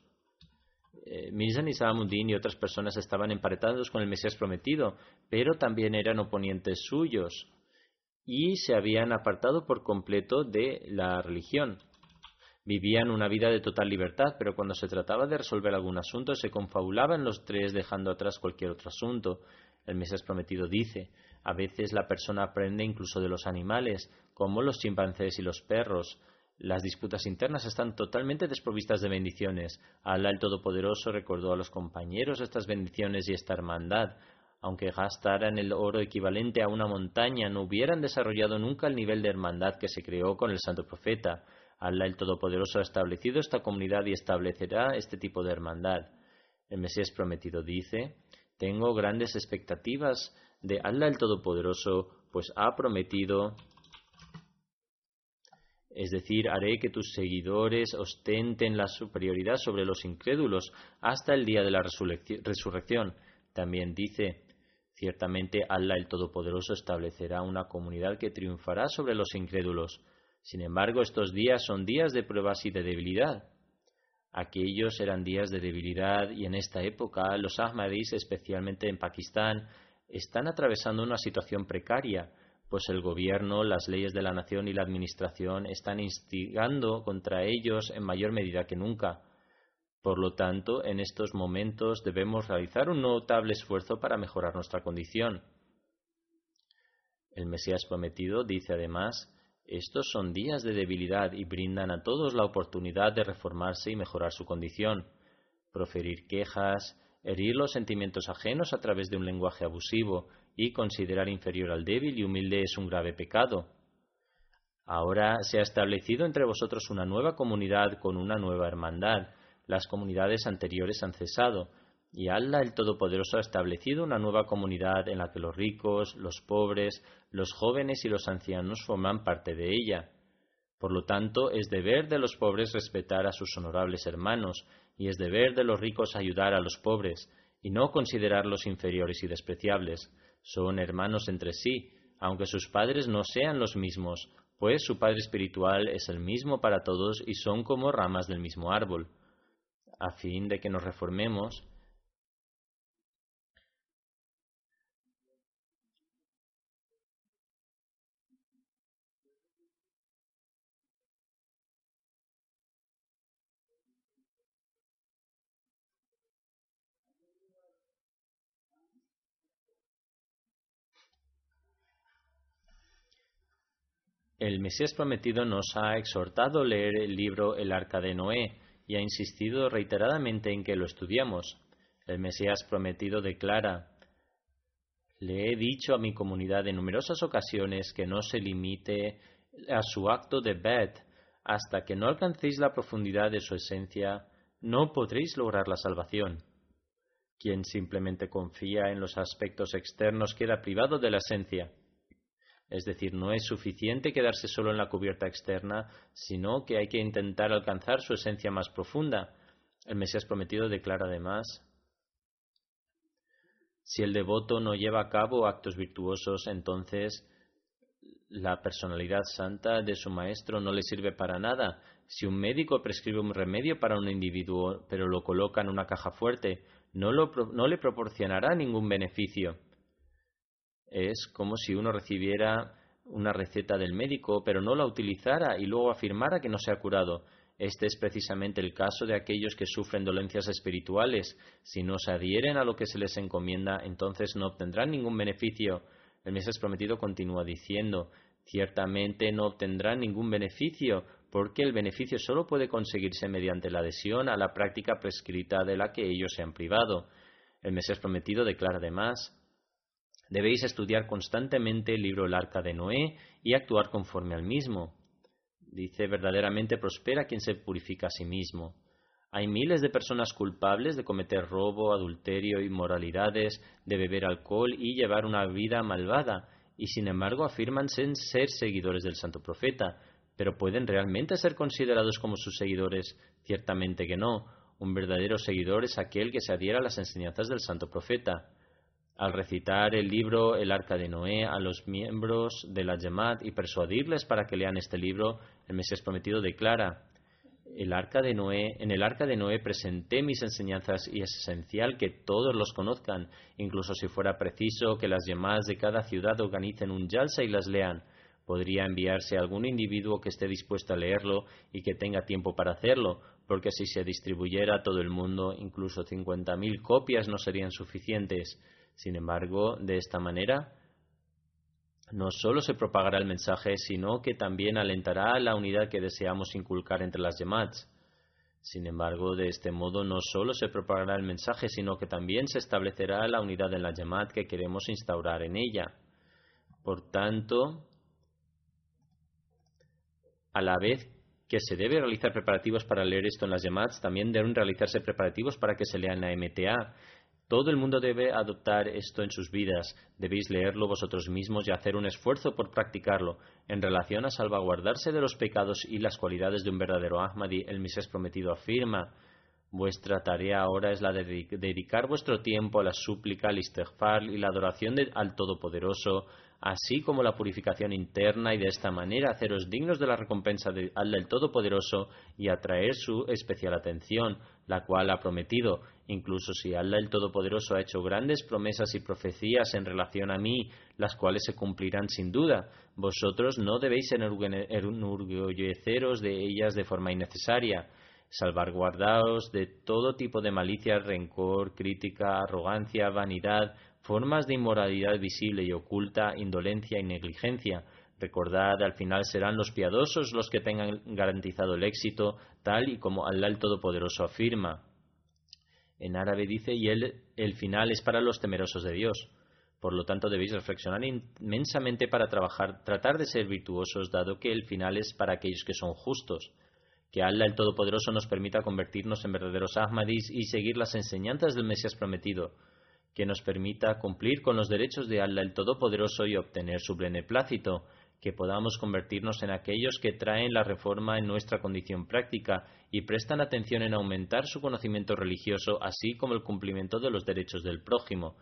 Eh, Mirza Nizamuddin y otras personas estaban emparetados con el Mesías prometido, pero también eran oponentes suyos y se habían apartado por completo de la religión. Vivían una vida de total libertad, pero cuando se trataba de resolver algún asunto se confabulaban los tres dejando atrás cualquier otro asunto. El Mesías prometido dice, a veces la persona aprende incluso de los animales, como los chimpancés y los perros. Las disputas internas están totalmente desprovistas de bendiciones. Allah el Todopoderoso recordó a los compañeros estas bendiciones y esta hermandad, aunque gastaran el oro equivalente a una montaña, no hubieran desarrollado nunca el nivel de hermandad que se creó con el santo profeta. Allah el Todopoderoso ha establecido esta comunidad y establecerá este tipo de hermandad. El Mesías prometido dice, tengo grandes expectativas de Allah el Todopoderoso, pues ha prometido es decir, haré que tus seguidores ostenten la superioridad sobre los incrédulos hasta el día de la resurrección. También dice, Ciertamente Allah el Todopoderoso establecerá una comunidad que triunfará sobre los incrédulos. Sin embargo, estos días son días de pruebas y de debilidad. Aquellos eran días de debilidad y en esta época los Ahmadis, especialmente en Pakistán, están atravesando una situación precaria, pues el gobierno, las leyes de la nación y la administración están instigando contra ellos en mayor medida que nunca. Por lo tanto, en estos momentos debemos realizar un notable esfuerzo para mejorar nuestra condición. El Mesías prometido dice además, estos son días de debilidad y brindan a todos la oportunidad de reformarse y mejorar su condición. Proferir quejas, herir los sentimientos ajenos a través de un lenguaje abusivo y considerar inferior al débil y humilde es un grave pecado. Ahora se ha establecido entre vosotros una nueva comunidad con una nueva hermandad. Las comunidades anteriores han cesado, y Allah el Todopoderoso ha establecido una nueva comunidad en la que los ricos, los pobres, los jóvenes y los ancianos forman parte de ella. Por lo tanto, es deber de los pobres respetar a sus honorables hermanos, y es deber de los ricos ayudar a los pobres, y no considerarlos inferiores y despreciables. Son hermanos entre sí, aunque sus padres no sean los mismos, pues su Padre espiritual es el mismo para todos y son como ramas del mismo árbol. A fin de que nos reformemos, El Mesías prometido nos ha exhortado a leer el libro El Arca de Noé y ha insistido reiteradamente en que lo estudiamos. El Mesías prometido declara Le he dicho a mi comunidad en numerosas ocasiones que no se limite a su acto de bet hasta que no alcancéis la profundidad de su esencia, no podréis lograr la salvación. Quien simplemente confía en los aspectos externos queda privado de la esencia. Es decir, no es suficiente quedarse solo en la cubierta externa, sino que hay que intentar alcanzar su esencia más profunda. El Mesías prometido declara además, si el devoto no lleva a cabo actos virtuosos, entonces la personalidad santa de su maestro no le sirve para nada. Si un médico prescribe un remedio para un individuo, pero lo coloca en una caja fuerte, no, no le proporcionará ningún beneficio es como si uno recibiera una receta del médico, pero no la utilizara y luego afirmara que no se ha curado. Este es precisamente el caso de aquellos que sufren dolencias espirituales. Si no se adhieren a lo que se les encomienda, entonces no obtendrán ningún beneficio. El Mesías prometido continúa diciendo, ciertamente no obtendrán ningún beneficio, porque el beneficio solo puede conseguirse mediante la adhesión a la práctica prescrita de la que ellos se han privado. El Mesías prometido declara además, Debéis estudiar constantemente el libro El Arca de Noé y actuar conforme al mismo. Dice, verdaderamente prospera quien se purifica a sí mismo. Hay miles de personas culpables de cometer robo, adulterio, inmoralidades, de beber alcohol y llevar una vida malvada, y sin embargo afirman ser seguidores del santo profeta. Pero ¿pueden realmente ser considerados como sus seguidores? Ciertamente que no. Un verdadero seguidor es aquel que se adhiera a las enseñanzas del santo profeta al recitar el libro El Arca de Noé a los miembros de la Yemat y persuadirles para que lean este libro, el Mesías prometido declara, el arca de Noé, en el arca de Noé presenté mis enseñanzas y es esencial que todos los conozcan, incluso si fuera preciso que las llamadas de cada ciudad organicen un yalsa y las lean. Podría enviarse a algún individuo que esté dispuesto a leerlo y que tenga tiempo para hacerlo, porque si se distribuyera a todo el mundo, incluso cincuenta mil copias no serían suficientes. Sin embargo, de esta manera, no solo se propagará el mensaje, sino que también alentará la unidad que deseamos inculcar entre las yamats. Sin embargo, de este modo no solo se propagará el mensaje, sino que también se establecerá la unidad en la yamat que queremos instaurar en ella. Por tanto, a la vez que se debe realizar preparativos para leer esto en las yamats, también deben realizarse preparativos para que se lea en la MTA. Todo el mundo debe adoptar esto en sus vidas. Debéis leerlo vosotros mismos y hacer un esfuerzo por practicarlo. En relación a salvaguardarse de los pecados y las cualidades de un verdadero Ahmadi, el Misés prometido afirma Vuestra tarea ahora es la de dedicar vuestro tiempo a la súplica, al istighfar y la adoración al Todopoderoso, así como la purificación interna y de esta manera haceros dignos de la recompensa de Allah el Todopoderoso y atraer su especial atención, la cual ha prometido, incluso si Allah el Todopoderoso ha hecho grandes promesas y profecías en relación a mí, las cuales se cumplirán sin duda, vosotros no debéis enorgulleceros de ellas de forma innecesaria. Salvaguardaos de todo tipo de malicia, rencor, crítica, arrogancia, vanidad, formas de inmoralidad visible y oculta, indolencia y negligencia. Recordad, al final serán los piadosos los que tengan garantizado el éxito, tal y como Allah el Todopoderoso afirma. En árabe dice, y el, el final es para los temerosos de Dios. Por lo tanto, debéis reflexionar inmensamente para trabajar, tratar de ser virtuosos, dado que el final es para aquellos que son justos. Que Allah el Todopoderoso nos permita convertirnos en verdaderos Ahmadis y seguir las enseñanzas del Mesías prometido. Que nos permita cumplir con los derechos de Allah el Todopoderoso y obtener su beneplácito que podamos convertirnos en aquellos que traen la reforma en nuestra condición práctica y prestan atención en aumentar su conocimiento religioso, así como el cumplimiento de los derechos del prójimo.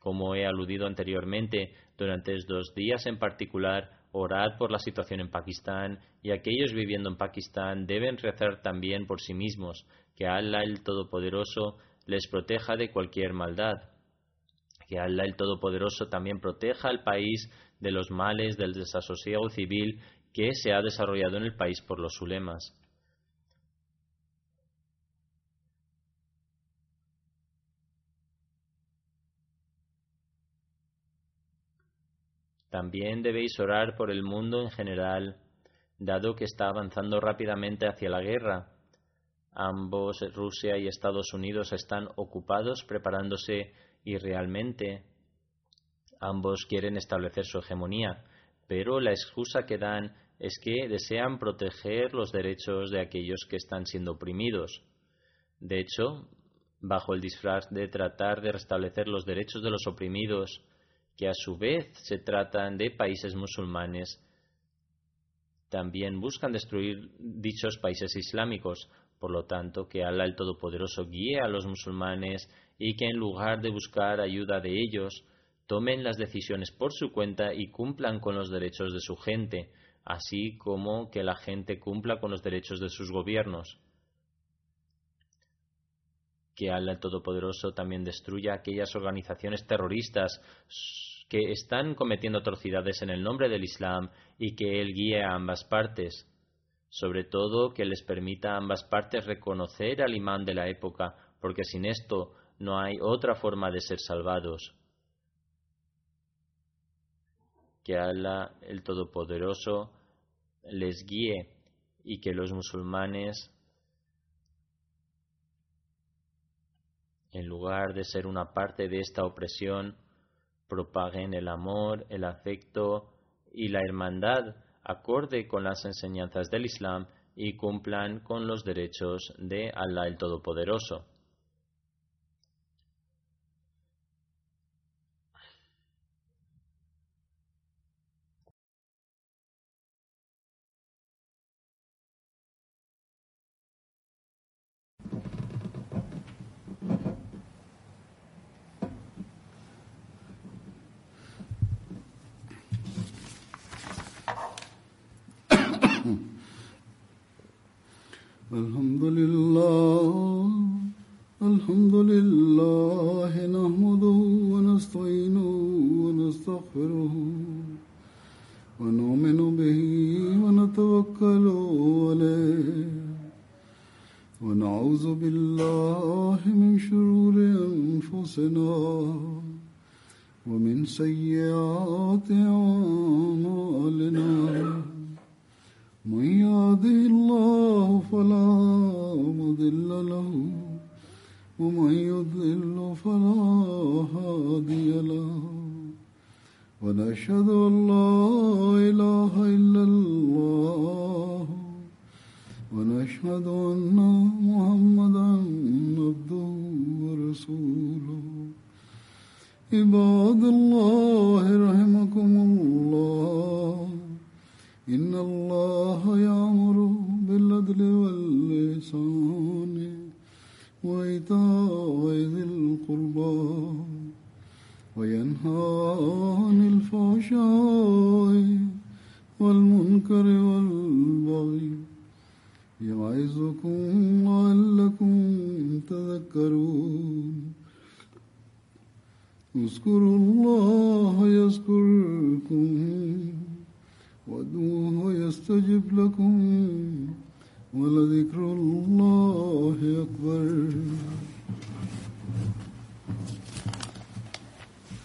Como he aludido anteriormente, durante estos días en particular, orad por la situación en Pakistán y aquellos viviendo en Pakistán deben rezar también por sí mismos, que Allah el Todopoderoso les proteja de cualquier maldad. Que Allah el Todopoderoso también proteja al país de los males del desasosiego civil que se ha desarrollado en el país por los ulemas. También debéis orar por el mundo en general, dado que está avanzando rápidamente hacia la guerra. Ambos, Rusia y Estados Unidos, están ocupados preparándose y realmente Ambos quieren establecer su hegemonía, pero la excusa que dan es que desean proteger los derechos de aquellos que están siendo oprimidos. De hecho, bajo el disfraz de tratar de restablecer los derechos de los oprimidos, que a su vez se tratan de países musulmanes, también buscan destruir dichos países islámicos. Por lo tanto, que Allah el Todopoderoso guíe a los musulmanes y que en lugar de buscar ayuda de ellos, tomen las decisiones por su cuenta y cumplan con los derechos de su gente, así como que la gente cumpla con los derechos de sus gobiernos. Que el Todopoderoso también destruya aquellas organizaciones terroristas que están cometiendo atrocidades en el nombre del Islam y que Él guíe a ambas partes. Sobre todo que les permita a ambas partes reconocer al imán de la época, porque sin esto no hay otra forma de ser salvados que Allah el Todopoderoso les guíe y que los musulmanes, en lugar de ser una parte de esta opresión, propaguen el amor, el afecto y la hermandad acorde con las enseñanzas del Islam y cumplan con los derechos de Allah el Todopoderoso. الحمد لله